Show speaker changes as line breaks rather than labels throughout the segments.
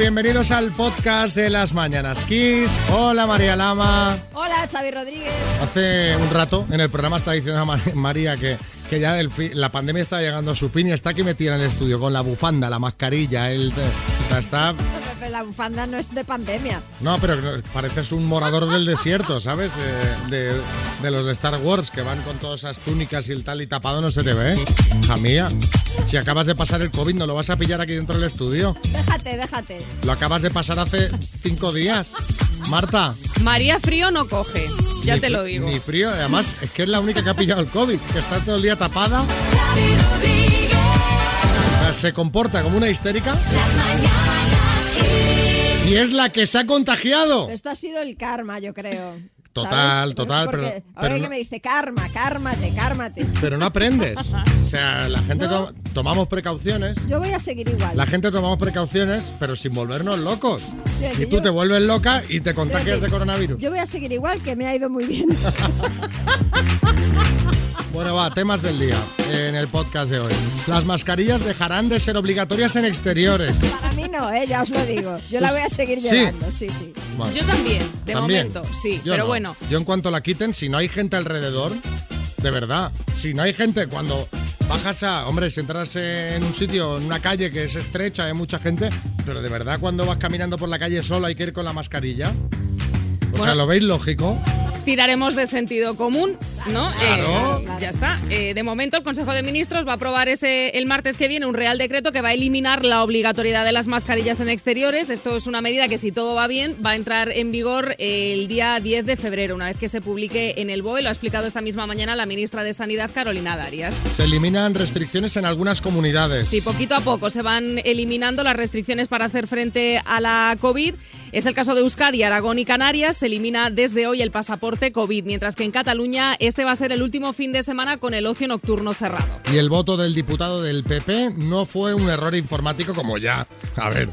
bienvenidos al podcast de las Mañanas Kiss. Hola María Lama.
Hola Xavi Rodríguez.
Hace un rato en el programa está diciendo a Mar- María que, que ya el la pandemia está llegando a su fin y está aquí metida en el estudio con la bufanda, la mascarilla, el... está...
Pepe, La bufanda no es de pandemia.
No, pero pareces un morador del desierto, ¿sabes? Eh, de, de los de Star Wars que van con todas esas túnicas y el tal y tapado no se te ve. ¿eh? Hija mía, si acabas de pasar el COVID no lo vas a pillar aquí dentro del estudio.
Déjate, déjate.
Lo acabas de pasar hace cinco días. Marta.
María Frío no coge, ya
ni
te lo digo.
Ni frío, además es que es la única que ha pillado el COVID, que está todo el día tapada. O sea, se comporta como una histérica. Y es la que se ha contagiado.
Esto ha sido el karma, yo creo.
Total,
¿Sabes?
total,
Porque
pero-
Ahora
pero
que
no-
me dice karma, cármate, cármate.
Pero no aprendes. O sea, la gente
No.
to- tomamos precauciones.
Yo voy a seguir igual.
La gente tomamos precauciones, pero sin volvernos locos. Y tú
yo-
te vuelves loca y te contagias de coronavirus.
Yo voy a seguir igual, que me ha ido muy bien.
Bueno, va, temas del día en el podcast de hoy. Las mascarillas dejarán de ser obligatorias en exteriores.
No, ¿eh? ya os lo digo. Yo la voy a seguir
Sí.
llevando, sí, sí.
Bueno,
Yo también, de
también.
momento, sí,
Yo
pero
no.
bueno.
Yo en cuanto la quiten, si no hay gente alrededor, de verdad, si no hay gente cuando bajas a, hombre, si entras en un sitio, en una calle que es estrecha, hay mucha gente, pero de verdad cuando vas caminando por la calle solo hay que ir con la mascarilla. O sea,
Bueno.
¿lo veis lógico?
Tiraremos de sentido común, ¿no?
Claro.
Eh, ya está. Eh, de momento, el Consejo de Ministros va a aprobar ese, el martes que viene un Real Decreto que va a eliminar la obligatoriedad de las mascarillas en exteriores. Esto es una medida que, si todo va bien, va a entrar en vigor el día 10 de febrero, una vez que se publique en el BOE. Lo ha explicado esta misma mañana la ministra de Sanidad, Carolina Darias.
Se eliminan restricciones en algunas comunidades.
Sí, poquito a poco se van eliminando las restricciones para hacer frente a la COVID. Es el caso de Euskadi, Aragón y Canarias. Se elimina desde hoy el pasaporte COVID, mientras que en Cataluña este va a ser el último fin de semana con el ocio nocturno cerrado.
Y el voto del diputado del PP no fue un error informático como ya, a ver,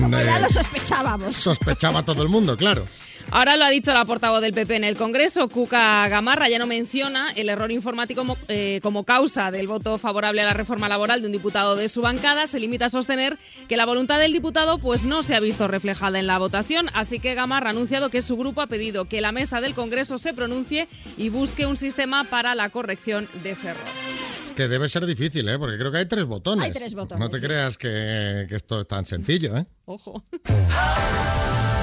Como
eh,
ya lo sospechábamos.
sospechaba todo el mundo, claro.
Ahora lo ha dicho la portavoz del PP en el Congreso, Cuca Gamarra, ya no menciona el error informático como, eh, como causa del voto favorable a la reforma laboral de un diputado de su bancada. Se limita a sostener que la voluntad del diputado pues, no se ha visto reflejada en la votación. Así que Gamarra ha anunciado que su grupo ha pedido que la mesa del Congreso se pronuncie y busque un sistema para la corrección de ese error.
Es que debe ser difícil, ¿eh? Porque creo que hay tres botones.
Hay tres botones,
No te
sí.
creas que, que esto es tan sencillo, ¿eh?
Ojo.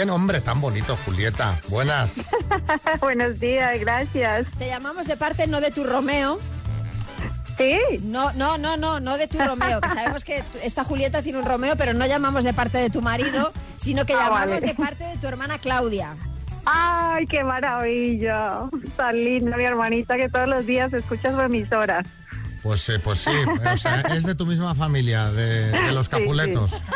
Qué nombre tan bonito, Julieta. Buenas.
Buenos días, gracias.
Te llamamos de parte no de tu Romeo.
Sí,
No, no, no, no, no de tu Romeo, que sabemos que esta Julieta tiene un Romeo, pero no llamamos de parte de tu marido, sino que
Ah,
llamamos
vale.
de parte de tu hermana Claudia.
ay, qué maravilla. Tan linda mi hermanita que todos los días escucha su emisora.
Pues, eh, pues sí, o sea, es de tu misma familia, de, de los
Sí,
Capuletos.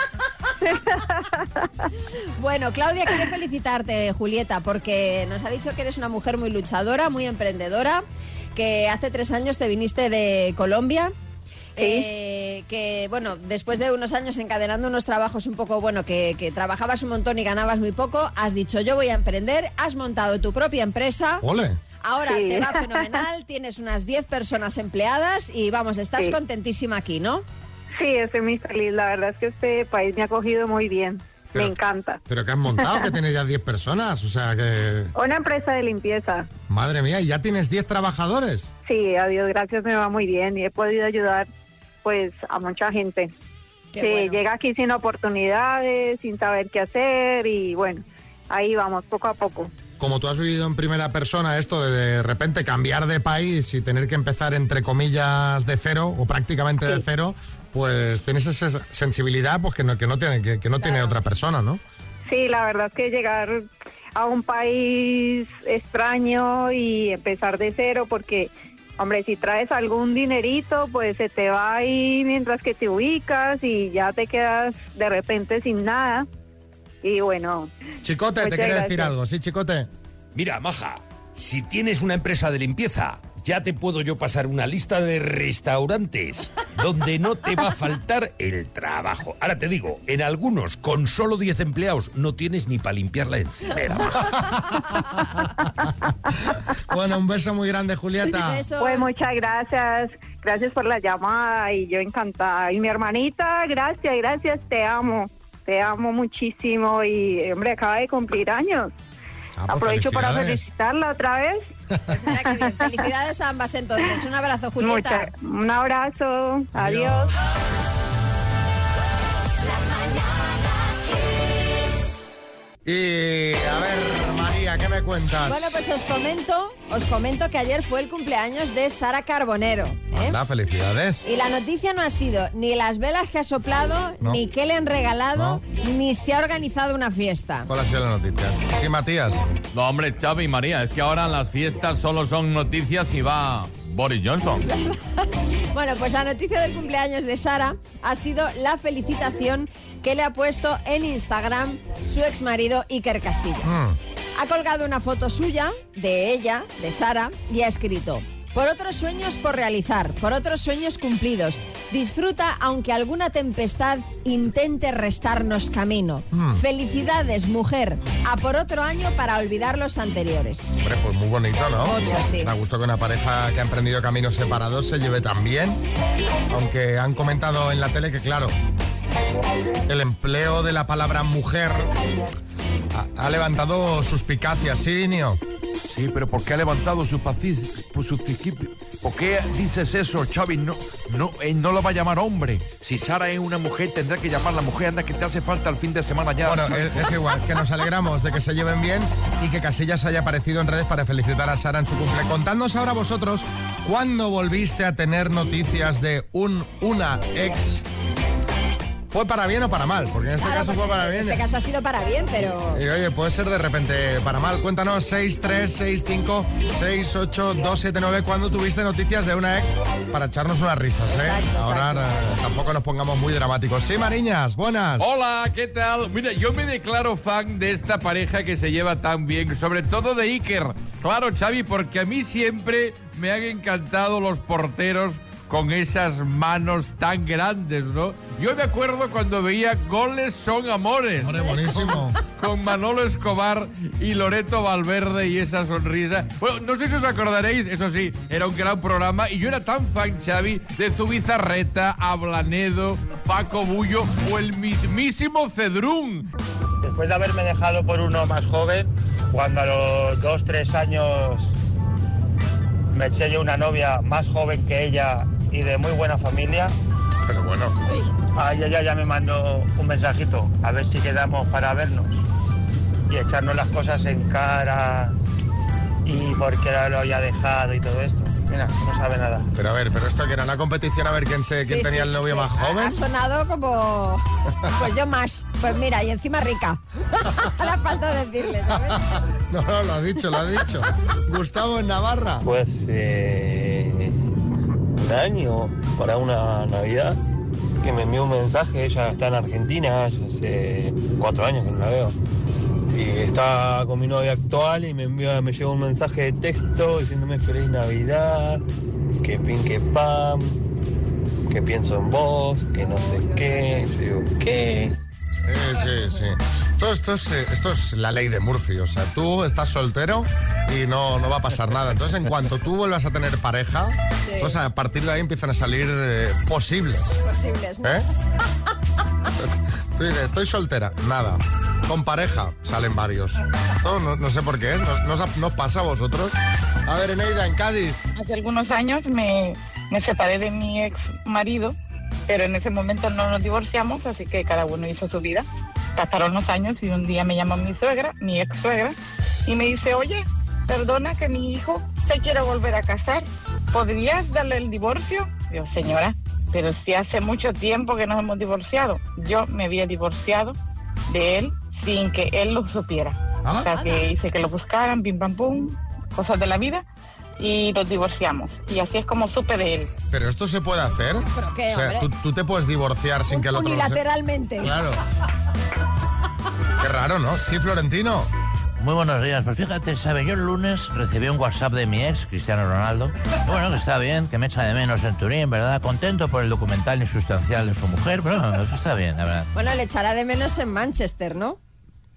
Bueno, Claudia quiere felicitarte, Julieta, porque nos ha dicho que eres una mujer muy luchadora, muy emprendedora, que hace tres años te viniste de Colombia. eh, que bueno, después de unos años encadenando unos trabajos un poco, bueno, que, que trabajabas un montón y ganabas muy poco, has dicho yo voy a emprender, has montado tu propia empresa,
¡Ole!
ahora
Sí.
te va fenomenal, tienes unas 10 personas empleadas y vamos, estás
Sí.
contentísima aquí, ¿no?
Sí, estoy muy feliz. La verdad es que este país me ha acogido muy bien.
Pero-
Me encanta.
¿Pero que has montado? Que tienes ya 10 personas. O sea que...
Una empresa de limpieza.
Madre mía, ¿y ya tienes 10 trabajadores?
Sí, a Dios gracias me va muy bien y he podido ayudar pues a mucha gente
Qué
que
bueno.
llega aquí sin oportunidades, sin saber qué hacer y bueno, ahí vamos poco a poco.
Como tú has vivido en primera persona esto de de repente cambiar de país y tener que empezar entre comillas de cero o prácticamente de
Sí.
cero, pues tienes esa sensibilidad pues que no, que no tiene, que, que no tiene otra persona, ¿no?
Sí, la verdad es que llegar a un país extraño y empezar de cero porque, hombre, si traes algún dinerito, pues se te va ahí mientras que te ubicas y ya te quedas de repente sin nada. Y bueno,
Chicote, te quiere decir algo, ¿sí, Chicote?
Mira, Maja, si tienes una empresa de limpieza, ya te puedo yo pasar una lista de restaurantes donde no te va a faltar el trabajo. Ahora te digo, en algunos con solo 10 empleados no tienes ni para limpiar la encimera.
bueno, un beso muy grande, Julieta.
Pues muchas gracias. Gracias por la llamada y yo encantada. Y mi hermanita, gracias, gracias, te amo. Te amo muchísimo y, hombre, acaba de cumplir años.
Ah, pues
Aprovecho para felicitarla otra vez.
Pues mira qué bien. Felicidades a ambas entonces. Un abrazo, Julieta.
Mucha- un abrazo. Adiós.
Y a ver, María, ¿qué me cuentas?
Bueno, pues os comento, os comento que ayer fue el cumpleaños de Sara Carbonero. ¿eh?
Anda, felicidades.
Y la noticia no ha sido ni las velas que ha soplado,
No.
ni qué le han regalado, ni se ha organizado una fiesta.
¿Cuál ha sido la noticia? Sí, Matías.
No, hombre, Xavi y María, es que ahora las fiestas solo son noticias y va Boris Johnson.
Bueno, pues la noticia del cumpleaños de Sara ha sido la felicitación que le ha puesto en Instagram su ex marido Iker Casillas. Ha colgado una foto suya, de ella, de Sara, y ha escrito. Por otros sueños por realizar, por otros sueños cumplidos. Disfruta aunque alguna tempestad intente restarnos camino. Felicidades, mujer. A por otro año para olvidar los anteriores.
Hombre, pues muy bonito, ¿no?
Mucho, sí.
Me gusta que una pareja que ha emprendido caminos separados se lleve tan bien. Aunque han comentado en la tele que, claro, el empleo de la palabra mujer ha, ha levantado suspicacias, ¿sí, Nio?
Sí, pero ¿por qué ha levantado su paciencia? ¿Por qué dices eso, Xavi? No, no, él no lo va a llamar hombre. Si Sara es una mujer, tendrá que llamarla mujer. Anda, que te hace falta el fin de semana ya.
Bueno, es, es igual, que nos alegramos de que se lleven bien y que Casillas haya aparecido en redes para felicitar a Sara en su cumple. Contadnos ahora vosotros, ¿cuándo volviste a tener noticias de un, una ex? ¿Fue para bien o para mal? Porque en este
Claro,
caso fue para
en
bien.
este caso ha sido para bien, pero...
Y oye, puede ser de repente para mal. Cuéntanos 6, 3, 6, 5, 6, 8, 2, 7, 9. ¿Cuándo tuviste noticias de una ex para echarnos unas risas, eh?
Exacto,
Ahora eh, tampoco nos pongamos muy dramáticos. Sí, Mariñas, buenas.
Hola, ¿qué tal? Mira, yo me declaro fan de esta pareja que se lleva tan bien, sobre todo de Iker. Claro, Xavi, porque a mí siempre me han encantado los porteros con esas manos tan grandes, ¿no? Yo me acuerdo cuando veía Goles son amores.
Hombre, buenísimo.
Con Manolo Escobar y Loreto Valverde y esa sonrisa. Bueno, no sé si os acordaréis, eso sí, era un gran programa y yo era tan fan, Xavi, de Zubizarreta, Ablanedo, Paco Bullo o el mismísimo Cedrún.
Después de haberme dejado por uno más joven, cuando a los dos, tres años me eché yo una novia más joven que ella y de muy buena familia,
Pero bueno,
a ella ya, ya me mandó un mensajito a ver si quedamos para vernos y echarnos las cosas en cara y por qué lo había dejado y todo esto. Mira, no sabe nada.
pero a ver, pero esto que era una competición a ver quién, se, quién
Sí,
tenía
sí,
el novio más joven.
Ha sonado como. Pues yo más. Pues mira, y encima rica. La falta decirle, ¿sabes?
No, no, lo ha dicho, lo ha dicho. Gustavo en Navarra.
Pues eh, un año para una Navidad que me envió un mensaje, ella está en Argentina, hace cuatro años que no la veo. Y está con mi novia actual y me envió, me llegó un mensaje de texto diciéndome feliz Navidad, que pin que pam, que pienso en vos, que no sé qué. Yo digo, ¿qué?
Sí, sí, sí. Todo esto es, eh, esto es la ley de Murphy. O sea, tú estás soltero y no, no va a pasar nada. Entonces, en cuanto tú vuelvas a tener pareja,
Sí.
pues a partir de ahí empiezan a salir eh, posibles.
Posibles, ¿no?
¿Eh? Tú dices, estoy soltera. Nada. Con pareja salen varios. No, no sé por qué es. ¿Nos, nos, nos pasa a vosotros? A ver, Eneida, en Cádiz.
Hace algunos años me, me separé de mi ex marido, pero en ese momento no nos divorciamos, así que cada uno hizo su vida. Pasaron los años y un día me llama mi suegra, mi ex suegra, y me dice, oye, perdona que mi hijo se quiere volver a casar, ¿podrías darle el divorcio? Yo, señora, pero si hace mucho tiempo que nos hemos divorciado. Yo me había divorciado de él sin que él lo supiera.
Ah.
O sea, que hice que lo buscaran, pim pam pum, cosas de la vida, y nos divorciamos. Y así es como supe de él.
¿Pero esto se puede hacer?
¿Pero qué,
o sea, tú, tú te puedes divorciar sin que otro lo sepa.
Unilateralmente.
Claro. Qué raro, ¿no? Sí, Florentino.
Muy buenos días. Pues fíjate, ¿sabe? Yo el lunes recibí un WhatsApp de mi ex, Cristiano Ronaldo. Bueno, que está bien, que me echa de menos en Turín, ¿verdad? Contento por el documental insustancial de su mujer, pero bueno, eso está bien, la verdad.
Bueno, le echará de menos en Manchester, ¿no?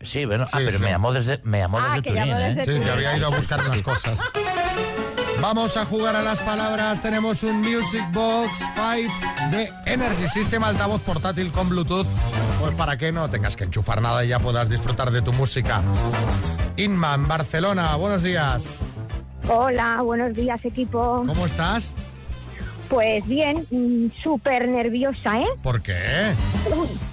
Sí, bueno, ah, pero
sí.
me llamó desde, me llamó
Ah,
desde
que
Turín,
llamó
¿eh?
desde
Sí, que había ido a buscar unas cosas. Vamos a jugar a las palabras. Tenemos un Music Box 5 de Energy System, altavoz portátil con Bluetooth. Pues para que no tengas que enchufar nada y ya puedas disfrutar de tu música. Inma, en Barcelona, buenos días.
Hola, buenos días equipo.
¿Cómo estás?
Pues bien, mm, súper nerviosa, ¿eh?
¿Por qué?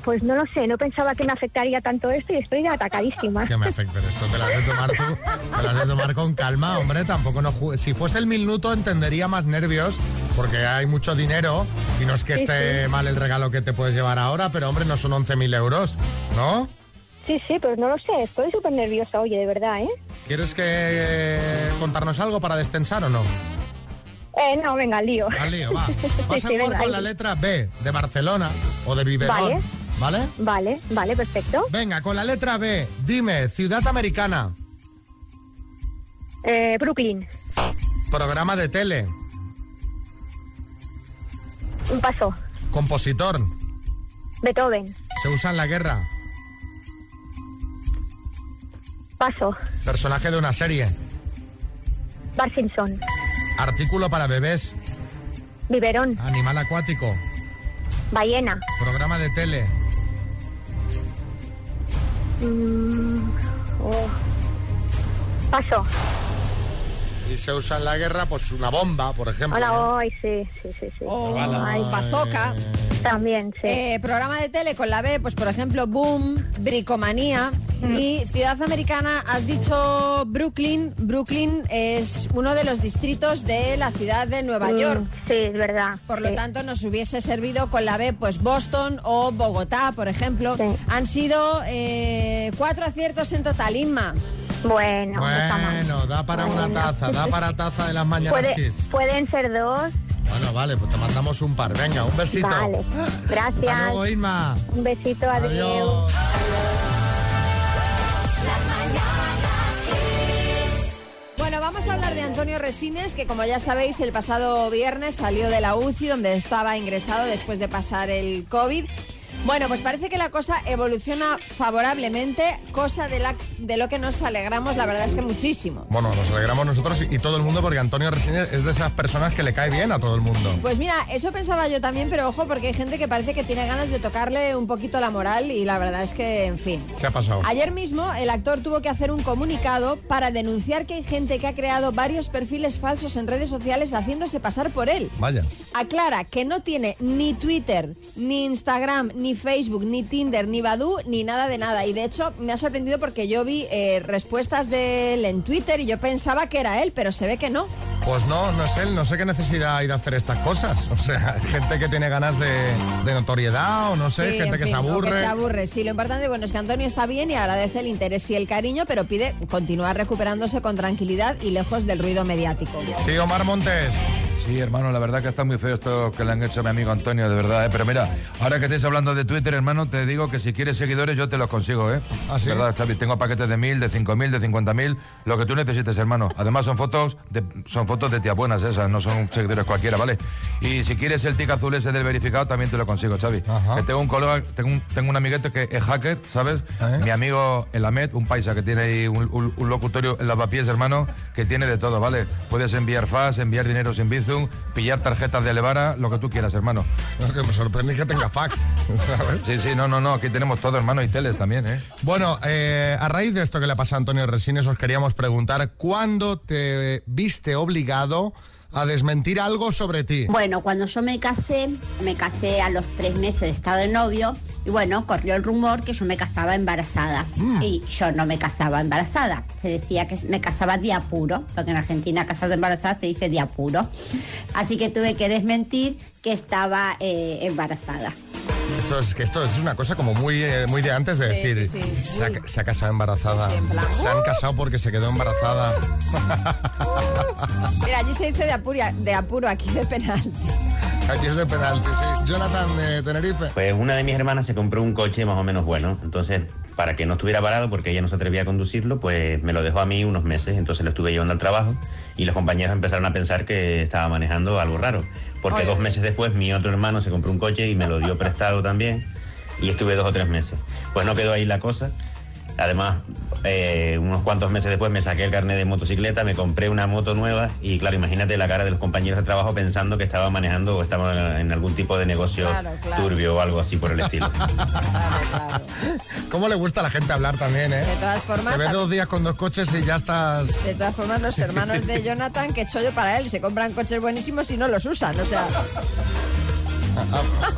Pues no lo sé, no pensaba que me afectaría tanto esto y estoy atacadísima.
Que me afecta esto. Te las de tomar tú, te las de tomar con calma, hombre. Tampoco no Si fuese el minuto entendería más nervios, porque hay mucho dinero y no es que
Sí,
esté
sí.
mal el regalo que te puedes llevar ahora, pero hombre, no son 11.000 euros, ¿no?
Sí, sí, pues no lo sé, estoy súper nerviosa, oye, de verdad, ¿eh?
¿Quieres que eh, contarnos algo para destensar o no?
Eh, no, venga, lío.
Al lío, va.
Sí,
Vas a jugar
venga,
con
ahí.
la letra B de Barcelona o de Biberón,
Vale.
¿vale?
Vale, vale, perfecto.
Venga, con la letra B, dime, ciudad americana,
Eh, Brooklyn,
programa de tele,
un paso.
compositor,
Beethoven,
se usa en la guerra,
paso.
personaje de una serie,
Bar Simpson,
artículo para bebés,
Biberón,
animal acuático,
Ballena,
programa de tele,
mm, oh, paso.
y se usa en la guerra, pues una bomba, por ejemplo. ¿no?
Hola, ay, sí, sí, sí, sí.
O
Ay.
bazooka.
También, sí.
Eh, programa de tele con la B, pues por ejemplo, Boom, Bricomanía. Y Ciudad Americana, has dicho Brooklyn. Brooklyn es uno de los distritos de la ciudad de Nueva
Mm,
York.
Sí, es verdad.
Por lo
sí.
tanto, nos hubiese servido con la B, pues Boston o Bogotá, por ejemplo. Han sido eh, cuatro aciertos en total, Inma.
Bueno.
Bueno, da para una taza, da para taza de las mañanas
Puede-
Kiss.
pueden ser dos.
Bueno, vale, pues te mandamos un par. Venga, un besito.
Vale. Gracias.
Hasta luego, Inma.
Un besito, adiós.
Adiós.
Bueno, vamos a hablar de Antonio Resines, que como ya sabéis, el pasado viernes salió de la UCI, donde estaba ingresado después de pasar el COVID. Bueno, pues parece que la cosa evoluciona favorablemente, cosa de, la, de lo que nos alegramos, la verdad es que muchísimo.
Bueno, nos alegramos nosotros y, y todo el mundo porque Antonio Resines es de esas personas que le cae bien a todo el mundo.
Pues mira, eso pensaba yo también, pero ojo, porque hay gente que parece que tiene ganas de tocarle un poquito la moral y la verdad es que, en fin.
¿Qué ha pasado?
Ayer mismo el actor tuvo que hacer un comunicado para denunciar que hay gente que ha creado varios perfiles falsos en redes sociales haciéndose pasar por él.
Vaya.
Aclara que no tiene ni Twitter, ni Instagram, ni Facebook, ni Tinder, ni Badoo, ni nada de nada. Y de hecho me ha sorprendido porque yo vi eh, respuestas de él en Twitter y yo pensaba que era él, pero se ve que no.
Pues no, no es él, no sé qué necesidad hay de hacer estas cosas. O sea, gente que tiene ganas de, de notoriedad o no sé,
Sí,
gente
en
que se aburre.
que se aburre. Sí, lo importante bueno, es que Antonio está bien y agradece el interés y el cariño, pero pide continuar recuperándose con tranquilidad y lejos del ruido mediático.
Sí, Omar Montes.
Sí, hermano, la verdad que está muy feo esto que le han hecho a mi amigo Antonio, de verdad, ¿eh? Pero mira, ahora que estáis hablando de Twitter, hermano, te digo que si quieres seguidores yo te los consigo, ¿eh?
¿Ah, sí?
¿Verdad, Xavi? Tengo paquetes de mil, de cinco mil, de cincuenta mil, lo que tú necesites, hermano. Además son fotos de, son fotos de tía buenas esas, no son seguidores cualquiera, ¿vale? Y si quieres el tic azul ese del verificado, también te lo consigo, Xavi.
Ajá.
Que tengo un colega, tengo un, tengo un amiguete que es hacker, ¿sabes?
¿Eh?
Mi amigo El Ahmed, un paisa que tiene ahí un, un- un locutorio en lavapiés, hermano, que tiene de todo, ¿vale? Puedes enviar FAS, enviar dinero sin Pillar tarjetas de Levara, lo que tú quieras, hermano.
No, que me sorprende que tenga fax, ¿sabes?
Sí, sí, no, no, no, aquí tenemos todo, hermano, y teles también, ¿eh?
Bueno, eh, a raíz de esto que le pasa a Antonio Resines, os queríamos preguntar cuándo te viste obligado a desmentir algo sobre ti.
Bueno, cuando yo me casé, me casé a los tres meses de estado de novio y bueno, corrió el rumor que yo me casaba embarazada. Y yo no me casaba embarazada. Se decía que me casaba de apuro, porque en Argentina casarse embarazada se dice de apuro. Así que tuve que desmentir que estaba eh, embarazada.
Esto es que esto es una cosa como muy, eh, muy de antes de
Sí,
decir,
sí, sí.
Se, ha, se ha casado embarazada.
Sí, sí, en plan,
se han
¡uh!
casado porque se quedó embarazada.
Mira, allí se dice de, apuria- de apuro, aquí de penal.
Aquí es de penalti, sí. Jonathan de Tenerife.
Pues una de mis hermanas se compró un coche más o menos bueno, entonces para que no estuviera parado porque ella no se atrevía a conducirlo, pues me lo dejó a mí unos meses, entonces lo estuve llevando al trabajo y los compañeros empezaron a pensar que estaba manejando algo raro, porque
Oye.
dos meses después mi otro hermano se compró un coche y me lo dio prestado también y estuve dos o tres meses. Pues no quedó ahí la cosa. Además, eh, unos cuantos meses después me saqué el carnet de motocicleta, me compré una moto nueva y claro, imagínate la cara de los compañeros de trabajo pensando que estaba manejando o estaba en algún tipo de negocio
Claro, claro.
turbio o algo así por el estilo.
¿Cómo le gusta a la gente hablar también, eh?
De todas formas,
Te ves dos días con dos coches y ya estás...
De todas formas, los hermanos de Jonathan, que chollo para él, se compran coches buenísimos y no los usan. O sea,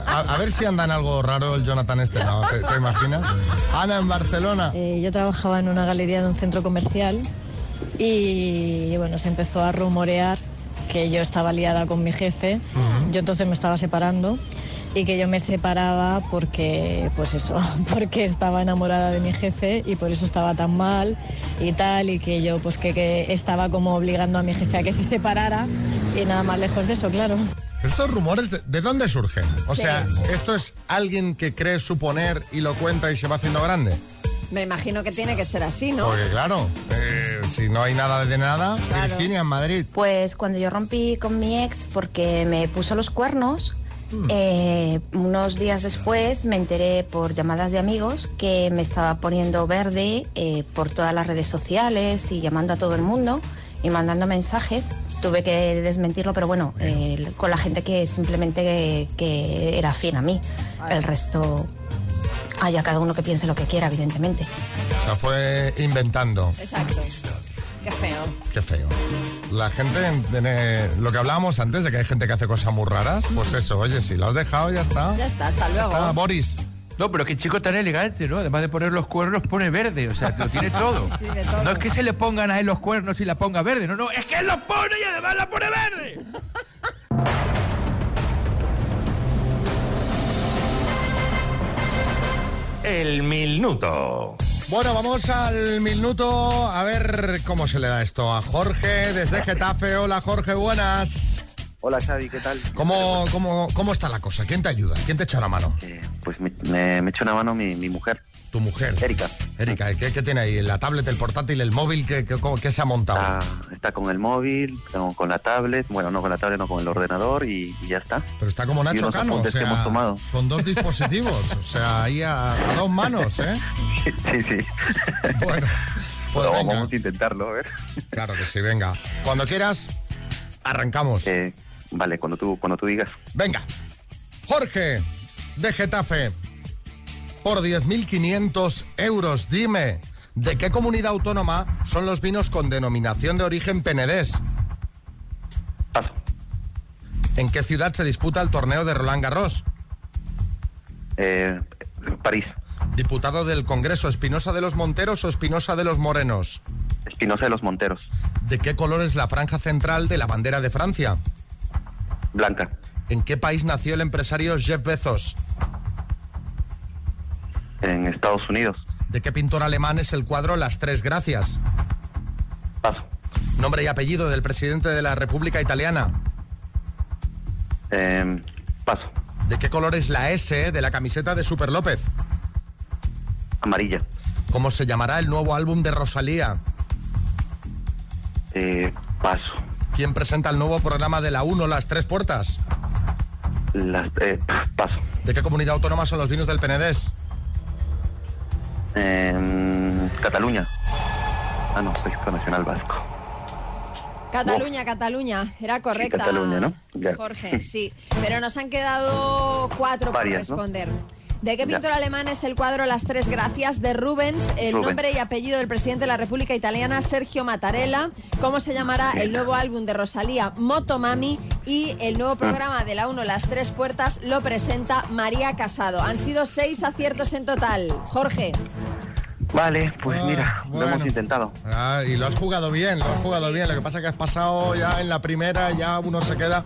A, a ver si andan algo raro el Jonathan este, ¿no? ¿Te, te imaginas? Ana en Barcelona.
Eh, yo trabajaba en una galería de un centro comercial y bueno, se empezó a rumorear que yo estaba liada con mi jefe. Yo entonces me estaba separando y que yo me separaba porque, pues eso, porque estaba enamorada de mi jefe y por eso estaba tan mal y tal y que yo pues que, que estaba como obligando a mi jefe a que se separara y nada más lejos de eso, claro.
¿Estos rumores de, de dónde surgen? O
Sí.
sea, ¿esto es alguien que cree suponer y lo cuenta y se va haciendo grande?
me imagino que tiene que ser así, ¿no?
Porque claro, eh, si no hay nada de nada,
Claro.
Virginia en Madrid.
Pues cuando yo rompí con mi ex porque me puso los cuernos, eh, unos días después me enteré por llamadas de amigos que me estaba poniendo verde eh, por todas las redes sociales y llamando a todo el mundo y mandando mensajes. Tuve que desmentirlo, pero bueno, eh, con la gente que simplemente que, que era afín a mí. El resto, haya cada uno que piense lo que quiera, evidentemente.
O sea, fue inventando.
Exacto. Qué feo.
Qué feo. La gente tiene lo que hablábamos antes de que hay gente que hace cosas muy raras, pues eso, oye, si lo has dejado ya está.
Ya está, hasta luego.
está, Boris.
No, pero qué chico tan elegante, ¿no? Además de poner los cuernos, pone verde. O sea, lo tiene todo.
Sí, de todo.
No es que se le pongan a él los cuernos y la ponga verde. No, no, es que él los pone y además la pone verde.
El minuto.
Bueno, vamos al minuto a ver cómo se le da esto a Jorge desde Getafe. Hola Jorge, buenas.
Hola Xavi, ¿qué tal?
¿Cómo, cómo, cómo está la cosa? ¿Quién te ayuda? ¿Quién te echa la mano?
Pues me, me, me echó una mano mi, mi mujer.
Tu mujer.
Erika.
Erika, ¿qué, qué tiene ahí? ¿La tablet, el portátil, el móvil? ¿Qué, qué, se ha montado?
Está, está con el móvil, con, la tablet, bueno, no con la tablet, no con el ordenador y, y ya está.
Pero está como Nacho Cano, o
que
sea,
hemos tomado.
con dos dispositivos, o sea, ahí a, a dos manos, ¿eh?
Sí, sí.
Bueno, pues
Bueno, vamos a intentarlo, a ver.
Claro que sí, venga. Cuando quieras, arrancamos.
Eh, vale, cuando tú, cuando tú digas.
Venga. Jorge, de Getafe, por 10.500 euros, dime, ¿de qué comunidad autónoma son los vinos con denominación de origen penedés?
Paso.
¿En qué ciudad se disputa el torneo de Roland Garros?
Eh, París,
Diputado del Congreso, ¿Espinosa de los Monteros o Espinosa de los Morenos?
Espinosa de los Monteros,
¿De qué color es la franja central de la bandera de Francia?
Blanca,
¿En qué país nació el empresario Jeff Bezos?
en Estados Unidos.
¿De qué pintor alemán es el cuadro Las Tres Gracias?
Paso.
Nombre y apellido del presidente de la República Italiana.
Eh, paso.
¿De qué color es la S de la camiseta de Super López?
Amarilla.
¿Cómo se llamará el nuevo álbum de Rosalía?
Eh, paso.
¿Quién presenta el nuevo programa de la 1 Las Tres Puertas?
Las, eh, paso.
¿De qué comunidad autónoma son los vinos del Penedés?
En Cataluña. Ah, no, Registro Nacional Vasco.
Cataluña, Cataluña. Era correcta.
Cataluña, ¿no? Ya.
Jorge, sí. Pero nos han quedado cuatro
Varias,
por
¿no?
¿De qué pintor alemán es el cuadro Las Tres Gracias de Rubens? El
Rubens.
nombre y apellido del presidente de la República Italiana, Sergio Mattarella. ¿Cómo se llamará el nuevo álbum de Rosalía, Motomami? Y el nuevo programa de la 1, Las Tres Puertas, lo presenta María Casado. Han sido seis aciertos en total. Jorge.
Vale, pues mira, lo hemos intentado.
Ah, y lo has jugado bien, lo has jugado bien. Lo que pasa es que has pasado ya en la primera, ya uno se queda.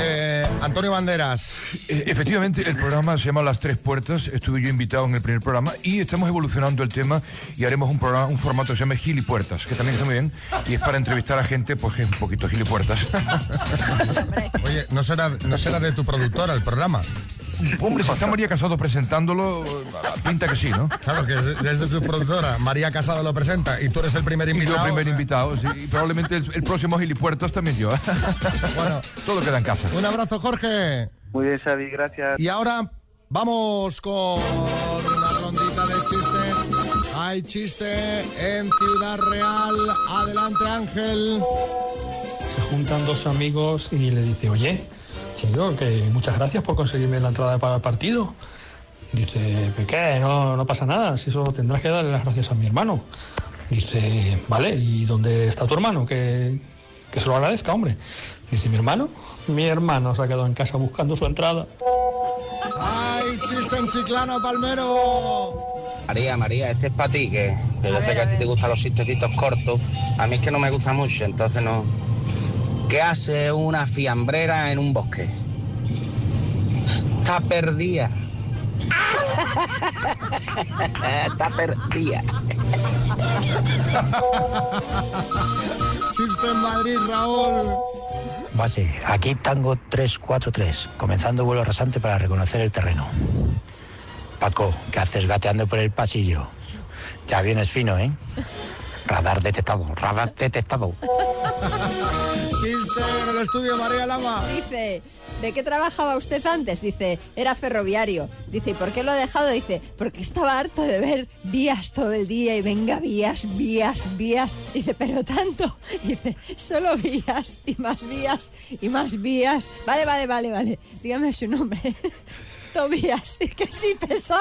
Eh, Antonio Banderas.
Eh, Efectivamente, el programa se llama Las Tres Puertas. Estuve yo invitado en el primer programa y estamos evolucionando el tema y haremos un programa, un formato que se llama Gilipuertas, que también está muy bien y es para entrevistar a gente, pues que es un poquito gilipuertas.
Oye, ¿no será, ¿no será de tu productora el programa?
Hombre, si está María Casado presentándolo, pinta que sí, ¿no?
Claro, que es desde tu productora, María Casado lo presenta y tú eres el primer
Y yo
invitado.
primer
o sea,
invitado, sí. Y probablemente el, el próximo Gilipuertos también yo.
Bueno,
todo queda en casa.
Un abrazo, Jorge.
Muy bien, Xavi, gracias.
Y ahora vamos con una rondita de chistes. Hay chiste en Ciudad Real. Adelante, Ángel.
Se juntan dos amigos y le dice, oye, chico, que muchas gracias por conseguirme la entrada para el partido. Dice, "¿Pero ¿qué? No, no pasa nada, si eso tendrás que darle las gracias a mi hermano. Dice, vale, ¿y dónde está tu hermano? Que, que se lo agradezca, hombre. Dice, ¿mi hermano? Mi hermano se ha quedado en casa buscando su entrada.
¡Ay, chiste en Chiclano, Palmero!
María, María, este es para ti, que, que yo sé que a ti te gustan los chistecitos cortos. A mí es que no me gusta mucho, entonces no. ¿Qué hace una fiambrera en un bosque? Está perdida. Está perdida.
Chiste en Madrid, Raúl.
Base, aquí Tango 343, comenzando vuelo rasante para reconocer el terreno. Paco, ¿qué haces gateando por el pasillo? Ya vienes fino, ¿eh? Radar detectado, radar detectado.
En el estudio, María Lama.
Dice, ¿de qué trabajaba usted antes? Dice, era ferroviario. Dice, ¿y por qué lo ha dejado? Dice, porque estaba harto de ver vías todo el día y venga vías, vías, vías. Dice, pero tanto. Dice, solo vías y más vías y más vías. Vale, vale, vale, vale. Dígame su nombre. Tobías, y que sí pesó.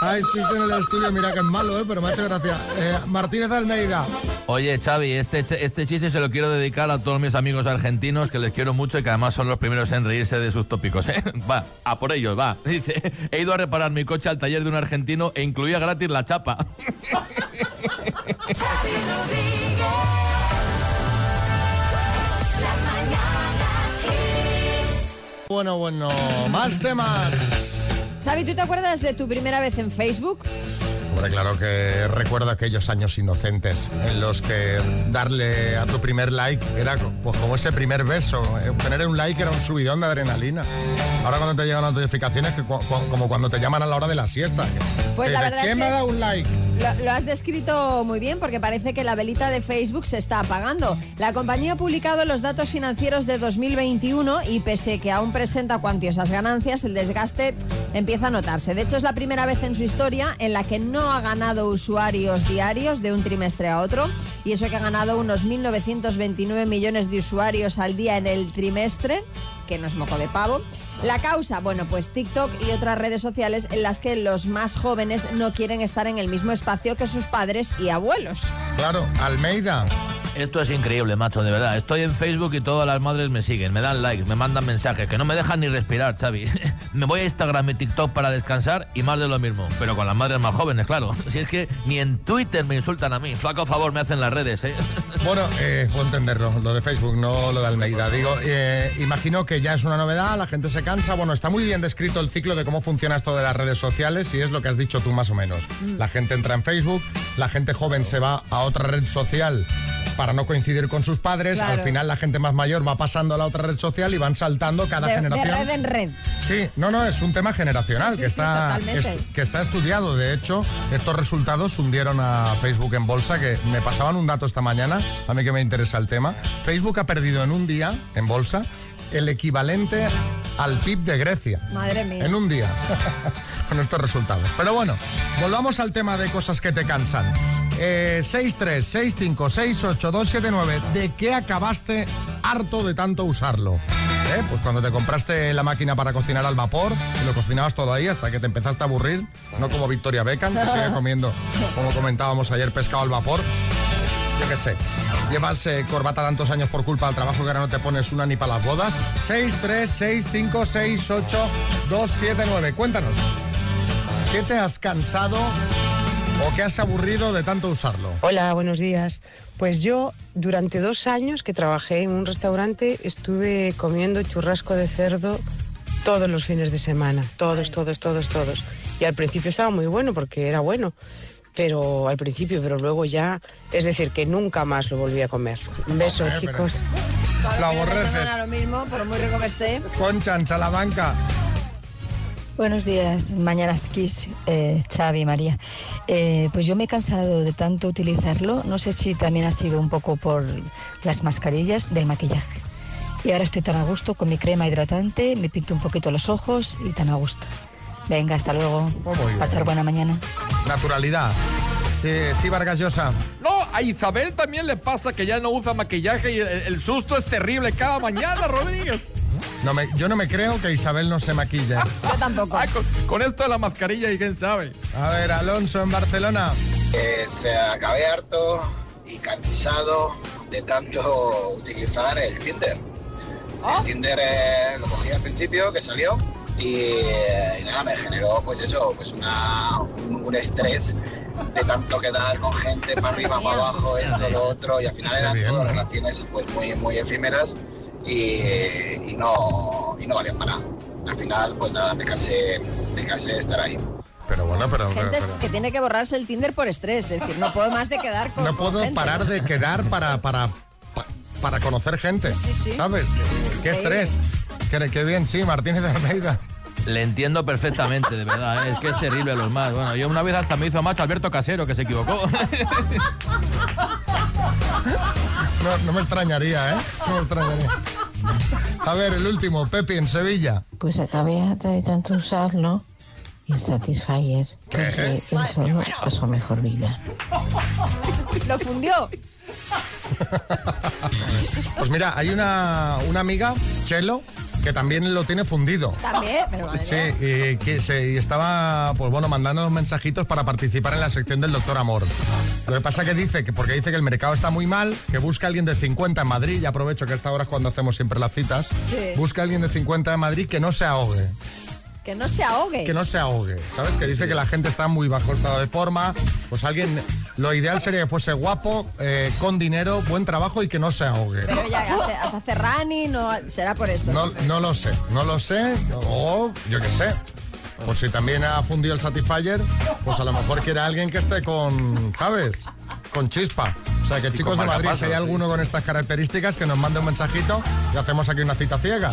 Ay, chiste en el estudio, mira que es malo, ¿eh? pero me ha hecho gracia. Eh, Martínez Almeida.
Oye, Xavi, este, este chiste se lo quiero dedicar a todos mis amigos argentinos que les quiero mucho y que además son los primeros en reírse de sus tópicos. ¿eh? Va, a por ellos, va. Dice, he ido a reparar mi coche al taller de un argentino e incluía gratis la chapa.
Bueno, bueno, más temas.
Xavi, ¿tú te acuerdas de tu primera vez en Facebook?
Hombre, claro que recuerdo aquellos años inocentes en los que darle a tu primer like era pues, como ese primer beso. Eh, Tener un like era un subidón de adrenalina. Ahora cuando te llegan las notificaciones, que cu- como cuando te llaman a la hora de la siesta.
Pues
Que
la verdad
¿Quién
es
me
que-
da un like?
Lo, has descrito muy bien porque parece que la velita de Facebook se está apagando. La compañía ha publicado los datos financieros de 2021 y pese que aún presenta cuantiosas ganancias, el desgaste empieza a notarse. De hecho, es la primera vez en su historia en la que no ha ganado usuarios diarios de un trimestre a otro y eso que ha ganado unos 1.929 millones de usuarios al día en el trimestre que no es moco de pavo. La causa, bueno, pues TikTok y otras redes sociales en las que los más jóvenes no quieren estar en el mismo espacio que sus padres y abuelos.
Claro, Almeida.
Esto es increíble, macho, de verdad. Estoy en Facebook y todas las madres me siguen, me dan likes, me mandan mensajes, que no me dejan ni respirar, Xavi. me voy a Instagram y TikTok para descansar y más de lo mismo. Pero con las madres más jóvenes, claro. Si es que ni en Twitter me insultan a mí. Flaco favor me hacen las redes, ¿eh?
Bueno, eh, puedo entenderlo, lo de Facebook, no lo de Almeida. Digo, eh, imagino que ya es una novedad, la gente se cansa. Bueno, está muy bien descrito el ciclo de cómo funciona esto de las redes sociales y es lo que has dicho tú más o menos. La gente entra en Facebook, la gente joven se va a otra red social para no coincidir con sus padres.
Claro.
Al final la gente más mayor va pasando a la otra red social y van saltando cada
De, de
generación.
red en red.
Sí, no, no, es un tema generacional
Sí, sí,
que,
sí,
está, est- que está estudiado. De hecho, estos resultados hundieron a Facebook en bolsa, que me pasaban un dato esta mañana, a mí que me interesa el tema. Facebook ha perdido en un día, en bolsa, el equivalente al PIB de Grecia.
Madre mía.
En un día, con estos resultados. Pero bueno, volvamos al tema de cosas que te cansan. Eh, 636568279. ¿De qué acabaste harto de tanto usarlo? ¿Eh? Pues cuando te compraste la máquina para cocinar al vapor, y lo cocinabas todo ahí hasta que te empezaste a aburrir, no como Victoria Beckham, que sigue comiendo, como comentábamos ayer, pescado al vapor. Yo qué sé. Llevas corbata tantos años por culpa del trabajo que ahora no te pones una ni para las bodas. 636568279. Cuéntanos. ¿Qué te has cansado o qué has aburrido de tanto usarlo?
Hola, buenos días. Pues yo durante dos años que trabajé en un restaurante estuve comiendo churrasco de cerdo todos los fines de semana, todos, todos, todos, todos. Y al principio estaba muy bueno porque era bueno, pero al principio, pero luego ya, es decir, que nunca más lo volví a comer. Un beso,
Joder, pero-
chicos.
Lo aborreces.
lo mismo, por muy rico que esté.
Concha en Salamanca.
Buenos días, Mañanas Kiss, eh, Xavi María. Eh, pues yo me he cansado de tanto utilizarlo, no sé si también ha sido un poco por las mascarillas del maquillaje. Y ahora estoy tan a gusto con mi crema hidratante, me pinto un poquito los ojos y tan a gusto. Venga, hasta luego.
Oh, bien.
Pasar buena mañana.
Naturalidad. Sí, sí, Vargas Llosa.
No, a Isabel también le pasa que ya no usa maquillaje y el, el susto es terrible cada mañana, Rodríguez.
No me, yo no me creo que Isabel no se maquille.
Yo tampoco.
Ah, con, con esto de la mascarilla y quién sabe.
A ver, Alonso en Barcelona.
Eh, se acabé harto y cansado de tanto utilizar el Tinder. El Tinder eh, lo cogí al principio, que salió, y, eh, y nada, me generó pues eso, pues una, un, un estrés de tanto quedar con gente para arriba, para abajo, esto, lo otro, y al final eran todas
¿no?
relaciones pues muy, muy efímeras y, y no, y no valían para nada. Al final, pues nada, me cansé, me cansé de estar ahí.
Pero bueno, pero, pero-
Gente
pero-
que tiene que borrarse el Tinder por estrés. Es decir, no puedo más de quedar con.
no
con
puedo
gente.
parar de quedar para, para, pa- para conocer gente.
Sí, sí, sí.
¿Sabes? Qué estrés. Qué, qué bien, sí, Martínez de Almeida.
Le entiendo perfectamente, de verdad, ¿eh? es que es terrible los más. Bueno, yo una vez hasta me hizo macho Alberto Casero, que se equivocó.
No, no me extrañaría, ¿eh? No me extrañaría. A ver, el último, Pepi en Sevilla.
Pues acabé de tanto usarlo y el Satisfyer, porque él solo pasó mejor vida.
Lo fundió.
Pues mira, hay una, una amiga, Chelo, que también lo tiene fundido.
También, pero madre
Sí, y, que se, y estaba, pues bueno, mandando mensajitos para participar en la sección del Doctor Amor. Lo que pasa que dice que, porque dice que el mercado está muy mal, que busca alguien de 50 en Madrid, y aprovecho que a esta hora es cuando hacemos siempre las citas,
Sí.
busca alguien de 50 en Madrid que no se ahogue.
Que no se ahogue.
Que no se ahogue, ¿sabes? Que dice que la gente está muy bajo estado de forma. Pues alguien, lo ideal sería que fuese guapo, eh, con dinero, buen trabajo y que no se ahogue.
Pero ya hace, hace running, no, será por esto.
No, no lo sé, no lo sé. O yo qué sé. Por si también ha fundido el Satisfyer, pues a lo mejor quiere alguien que esté con, ¿sabes? Con chispa. O sea que chicos de Madrid, si hay
sí.
alguno con estas características, que nos mande un mensajito y hacemos aquí una cita ciega.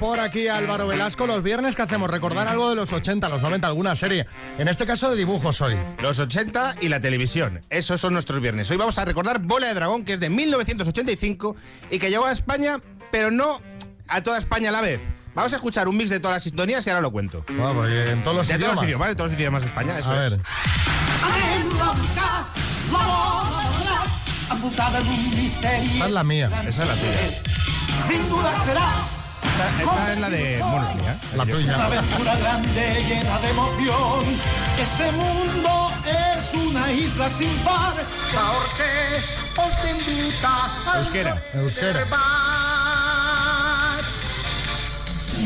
Por aquí Álvaro Velasco, los viernes que hacemos recordar algo de los 80, los 90, alguna serie. En este caso de dibujos hoy.
Los 80 y la televisión. Esos son nuestros viernes. Hoy vamos a recordar Bola de Dragón, que es de 1985 y que llegó a España, pero no a toda España a la vez. Vamos a escuchar un mix de todas las sintonías y ahora lo cuento.
Bueno, porque en todos los
de
idiomas.
todos los idiomas, de todos los idiomas de España, eso
A ver.
es.
amputada en un misterio.
Esta es la mía.
Esa es la tuya.
Sin duda será
Esta, esta es la de... Bueno, la mía.
La
una
tuya.
aventura grande llena de emoción. Este mundo es una isla sin par. La Orche os invita a
Euskera.
Euskera.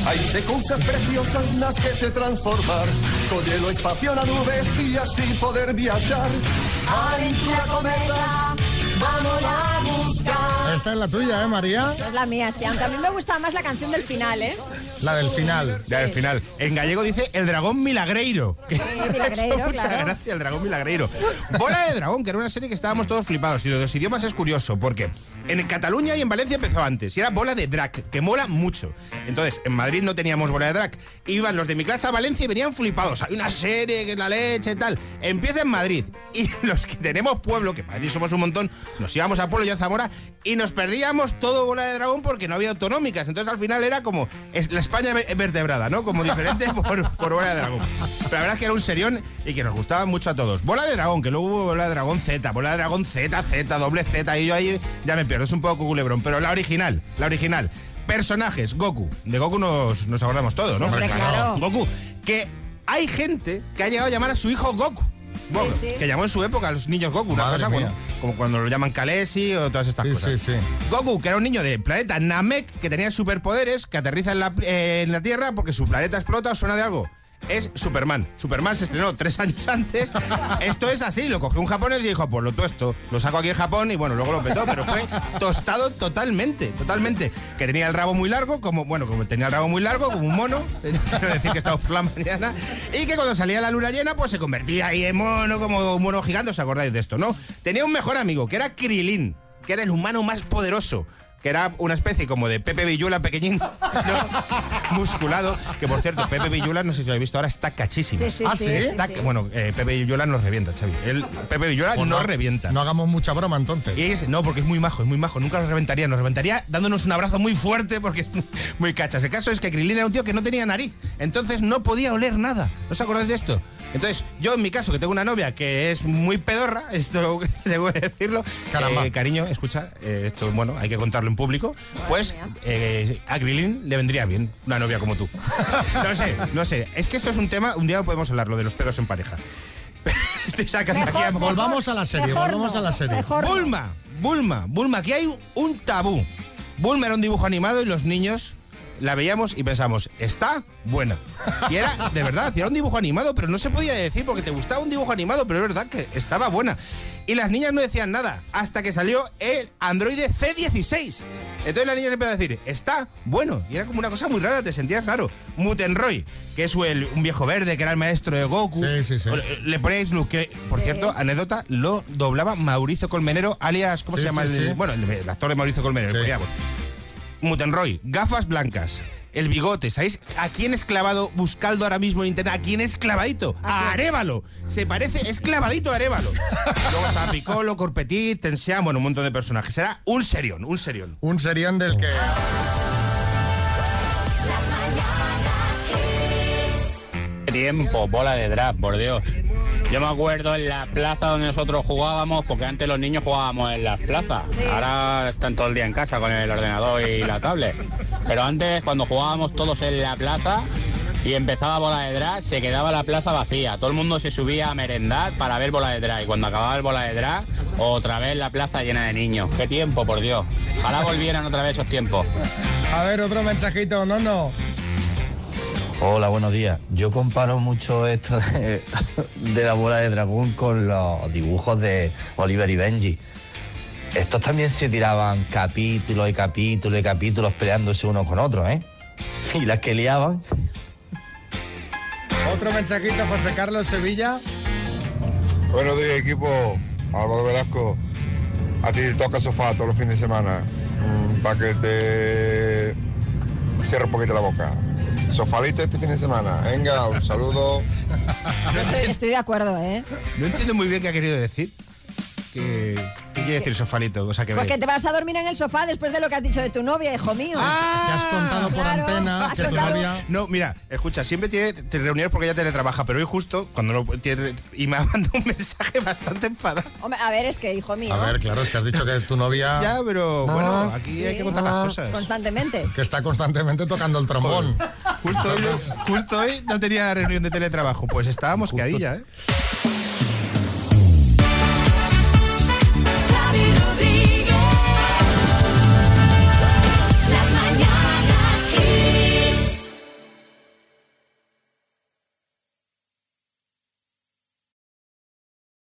Hay de cosas preciosas nas que se transformar Collelo espacio na nube e así poder viaxar
Aventura cometa, vamos a.
Esta es la tuya, ¿eh, María?
Es la mía, sí. Aunque a mí me gusta más la canción del final, ¿eh?
La del final.
Ya al final. En gallego dice el dragón milagreiro. Que
milagreiro,
hecho mucha
claro.
gracia el dragón milagreiro. Bola de dragón, que era una serie que estábamos todos flipados. Y lo de los idiomas es curioso, porque en Cataluña y en Valencia empezó antes. Y era bola de drag, que mola mucho. Entonces, en Madrid no teníamos bola de drag. Iban los de mi clase a Valencia y venían flipados. Hay una serie que la leche y tal. Empieza en Madrid. Y los que tenemos pueblo, que en Madrid somos un montón, nos íbamos a pueblo y a Zamora y nos perdíamos todo bola de dragón porque no había autonómicas. Entonces al final era como es la España ve- vertebrada, ¿no? Como diferente por, por bola de dragón. Pero la verdad es que era un serión y que nos gustaba mucho a todos. Bola de dragón, que luego hubo bola de dragón Z, bola de dragón Z, Z, doble Z, y yo ahí ya me pierdo, es un poco culebrón. Pero la original, la original. Personajes, Goku. De Goku nos, nos acordamos todos, ¿no?
Claro.
Goku. Que hay gente que ha llegado a llamar a su hijo Goku.
Sí.
Que llamó en su época a los niños Goku, una
Madre
cosa, bueno, como cuando lo llaman Kalesi o todas estas
Sí,
cosas.
sí, sí.
Goku, que era un niño del planeta Namek, que tenía superpoderes, que aterriza en la, eh, en la Tierra porque su planeta explota, ¿os suena de algo? Es Superman. Superman se estrenó tres años antes. Esto es así, lo cogió un japonés y dijo, pues lo tuesto, lo saco aquí en Japón y bueno, luego lo petó, pero fue tostado totalmente, totalmente. Que tenía el rabo muy largo, como, bueno, como tenía el rabo muy largo, como un mono, quiero decir que estamos por la mañana, y que cuando salía la luna llena, pues se convertía ahí en mono, como un mono gigante, ¿os acordáis de esto, no? Tenía un mejor amigo, que era Krilin, que era el humano más poderoso que era una especie como de Pepe Villula pequeñín, ¿no? musculado, que por cierto, Pepe Villula, no sé si lo habéis visto ahora, está cachísimo.
Sí, sí,
¿Ah, sí?
Está-
sí.
Bueno, eh, Pepe Villula nos revienta, Xavi. Pepe Villula
Pues
nos revienta.
No hagamos mucha broma entonces.
Y es, no, porque es muy majo, es muy majo. Nunca nos reventaría. Nos reventaría dándonos un abrazo muy fuerte porque es muy, muy cachas. El caso es que Krilin era un tío que no tenía nariz. Entonces no podía oler nada. ¿No os acordáis de esto? Entonces, yo en mi caso, que tengo una novia que es muy pedorra, esto debo de decirlo.
Caramba.
eh, cariño, escucha, eh, esto, bueno, hay que contarlo en público. Pues eh, a Krilin le vendría bien una novia como tú. No sé, no sé. Es que esto es un tema, un día podemos hablar, lo de los pedos en pareja. Estoy sacando aquí a
Volvamos a la serie,
Mejor
volvamos
no,
a la serie.
mejor.
Bulma, Bulma, Bulma, aquí hay un tabú. Bulma era un dibujo animado y los niños la veíamos y pensamos, está buena. Y era, de verdad, era un dibujo animado, pero no se podía decir porque te gustaba un dibujo animado, pero es verdad que estaba buena. Y las niñas no decían nada hasta que salió el Android C16. Entonces las niñas empezaron a decir, está bueno. Y era como una cosa muy rara, te sentías raro. Mutenroy, que es el- un viejo verde que era el maestro de Goku.
Sí, sí, sí.
O Le, le poníais luz, que por cierto, anécdota, lo doblaba Mauricio Colmenero, alias, ¿cómo
Sí,
se llama?
sí,
el,
sí.
Bueno, el, el actor de Mauricio Colmenero,
Sí.
digamos. Mutenroy, gafas blancas, el bigote. ¿Sabéis a quién es clavado buscando ahora mismo en internet? ¿A quién es clavadito? A Arevalo. Se parece, es clavadito a Arevalo. Luego está Piccolo, Corpetit, Tensian, bueno, un montón de personajes. Era un serión, un serión.
Un serión del que.
Tiempo, bola de drag, por Dios. Yo me acuerdo en la plaza donde nosotros jugábamos, porque antes los niños jugábamos en las plazas. Ahora están todo el día en casa con el ordenador y la tablet. Pero antes, cuando jugábamos todos en la plaza y empezaba bola de drag, se quedaba la plaza vacía. Todo el mundo se subía a merendar para ver bola de drag. Y cuando acababa el bola de drag, otra vez la plaza llena de niños. ¡Qué tiempo, por Dios! Ojalá volvieran otra vez esos tiempos.
A ver, otro mensajito, no, no.
Hola, buenos días. Yo comparo mucho esto de, de la bola de dragón con los dibujos de Oliver y Benji. Estos también se tiraban capítulos y capítulos y capítulos peleándose unos con otros, ¿eh? Y las que liaban.
Otro mensajito, José Carlos Sevilla.
Buenos días, equipo. Álvaro Velasco. A ti te toca sofá todos los fines de semana. para que te cierre un poquito la boca. Sofalito este fin de semana. Venga, un saludo.
Estoy, estoy de acuerdo, ¿eh?
No entiendo muy bien qué ha querido decir. ¿Qué, qué quiere decir sofalito? O sea, que
Porque te vas a dormir en el sofá después de lo que has dicho de tu novia, hijo mío.
Ah,
Que has contado por
claro,
antena que tu
contado-
novia.
No, mira, escucha, siempre tiene te reuniones porque ella teletrabaja, pero hoy justo cuando no tiene y me ha mandado un mensaje bastante enfadado.
Hombre, a ver, es que, hijo mío.
A ver, claro, es que has dicho que tu novia.
Ya, pero bueno, aquí
Sí.
hay que contar las cosas.
Constantemente.
Que está constantemente tocando el trombón.
Justo hoy, justo hoy no tenía reunión de teletrabajo, pues estábamos quedilla, ¿eh?